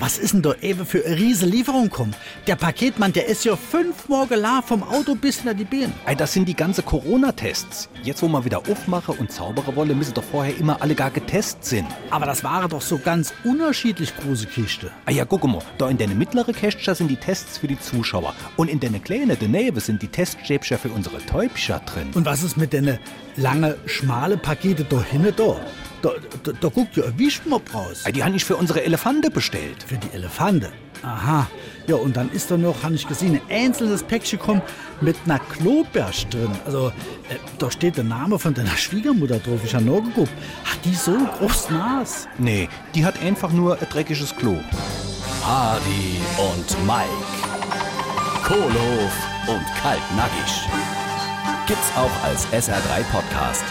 was ist denn da eben für eine riese Lieferung kommen? Der Paketmann, der ist ja fünfmal geladen vom Auto bis hinter die Beine. Ey, das sind die ganze Corona-Tests. Jetzt, wo man wieder aufmache und zaubere wolle, müssen doch vorher immer alle gar getestet sind. Aber das waren doch so ganz unterschiedlich große Kiste. Ah ja, guck mal, da in der mittleren Kästchen sind die Tests für die Zuschauer. Und in der kleinen daneben sind die Teststäbchen für unsere Täubchen drin. Und was ist mit den lange, schmale Pakete da hinten da? Da, da, da guckt ja ein Wischmopp raus. Ey, die habe ich für unsere Elefante bestellt. Für die Elefante. Aha. Ja, und dann ist da noch, habe ich gesehen, ein einzelnes Päckchen kommen mit einer Klobersch drin. Also, äh, da steht der Name von deiner Schwiegermutter drauf. Ich habe nachgeguckt. Hat die so ein großes Nas? Nee, die hat einfach nur ein dreckiges Klo. Hardy und Mike, Kohlhof und Kaltnackig. Gibt's auch als SR3 Podcast.